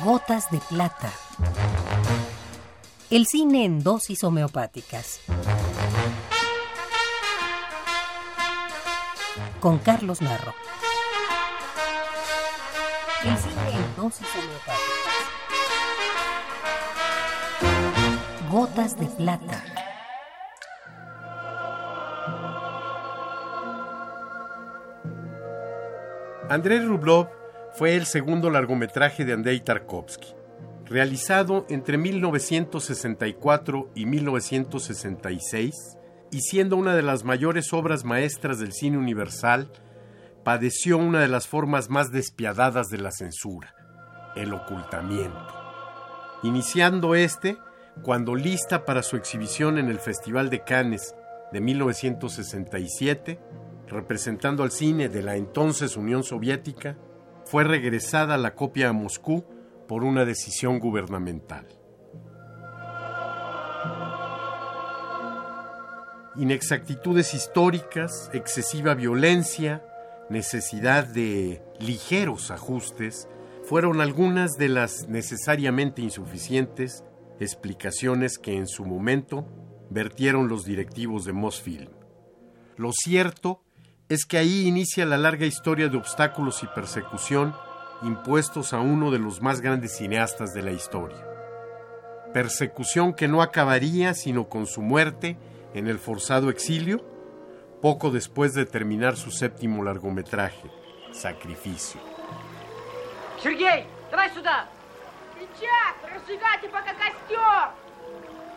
Gotas de plata. El cine en dosis homeopáticas. Con Carlos Narro. El cine en dosis homeopáticas. Gotas de plata. Andrei Rublov fue el segundo largometraje de Andrei Tarkovsky, realizado entre 1964 y 1966 y siendo una de las mayores obras maestras del cine universal, padeció una de las formas más despiadadas de la censura, el ocultamiento. Iniciando este, cuando lista para su exhibición en el Festival de Cannes de 1967, representando al cine de la entonces Unión Soviética, fue regresada la copia a Moscú por una decisión gubernamental. Inexactitudes históricas, excesiva violencia, necesidad de ligeros ajustes fueron algunas de las necesariamente insuficientes explicaciones que en su momento vertieron los directivos de Mosfilm. Lo cierto es que ahí inicia la larga historia de obstáculos y persecución impuestos a uno de los más grandes cineastas de la historia. Persecución que no acabaría sino con su muerte en el forzado exilio, poco después de terminar su séptimo largometraje, Sacrificio. Сергей, давай сюда! Сейчас! Разжигайте пока костер!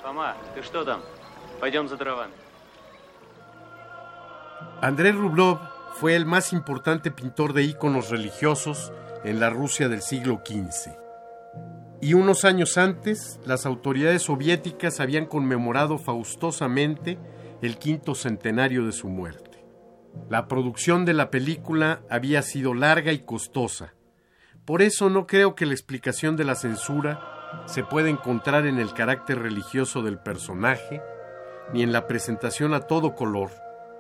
Фома, ты что там? Пойдем за дровами. Andrei Rublov fue el más importante pintor de íconos religiosos en la Rusia del siglo XV. Y unos años antes, las autoridades soviéticas habían conmemorado faustosamente el quinto centenario de su muerte. La producción de la película había sido larga y costosa. Por eso no creo que la explicación de la censura se pueda encontrar en el carácter religioso del personaje, ni en la presentación a todo color,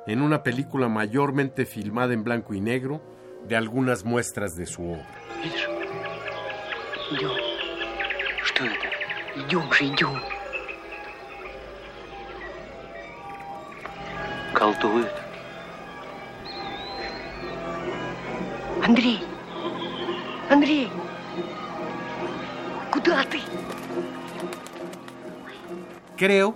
en una película mayormente filmada en blanco y negro, de algunas muestras de su obra. Видишь? Идем. Что это? Идем же, идем. Колдует. Андрей! Андрей! Куда ты? Creo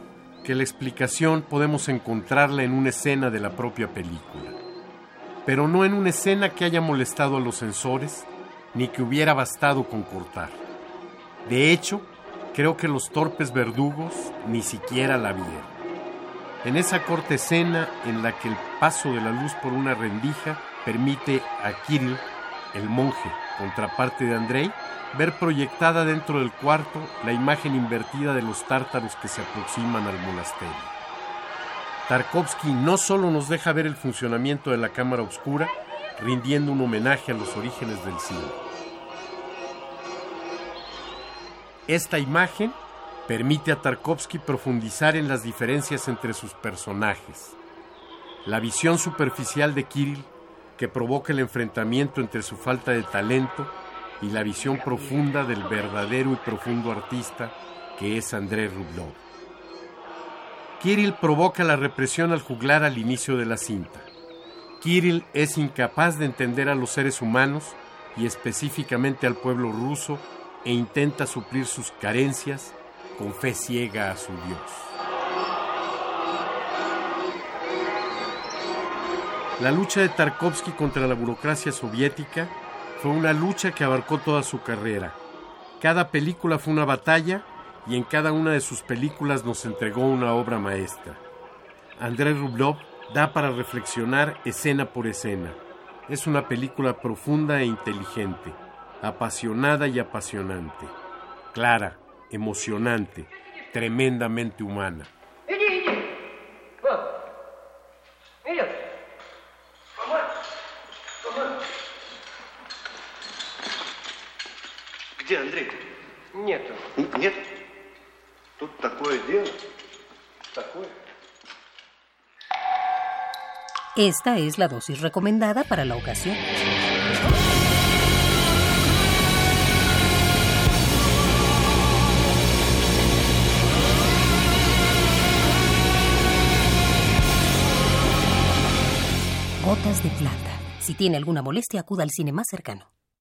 que la explicación podemos encontrarla en una escena de la propia película, pero no en una escena que haya molestado a los censores ni que hubiera bastado con cortar. De hecho, creo que los torpes verdugos ni siquiera la vieron. En esa corta escena en la que el paso de la luz por una rendija permite a Kirill, el monje, contraparte de Andrei, ver proyectada dentro del cuarto la imagen invertida de los tártaros que se aproximan al monasterio. Tarkovsky no solo nos deja ver el funcionamiento de la cámara oscura, rindiendo un homenaje a los orígenes del cine. Esta imagen permite a Tarkovsky profundizar en las diferencias entre sus personajes. La visión superficial de Kirill, que provoca el enfrentamiento entre su falta de talento y la visión profunda del verdadero y profundo artista que es Andrei Rublov. Kirill provoca la represión al juglar al inicio de la cinta. Kirill es incapaz de entender a los seres humanos y específicamente al pueblo ruso e intenta suplir sus carencias con fe ciega a su Dios. La lucha de Tarkovsky contra la burocracia soviética fue una lucha que abarcó toda su carrera. Cada película fue una batalla y en cada una de sus películas nos entregó una obra maestra. Andrei Rublov da para reflexionar escena por escena. Es una película profunda e inteligente, apasionada y apasionante, clara, emocionante, tremendamente humana. Где Андрей? Нету. Нет? Тут такое дело. Такое. Esta es la dosis recomendada para la ocasión. Gotas de plata. Si tiene alguna molestia, acuda al cine más cercano.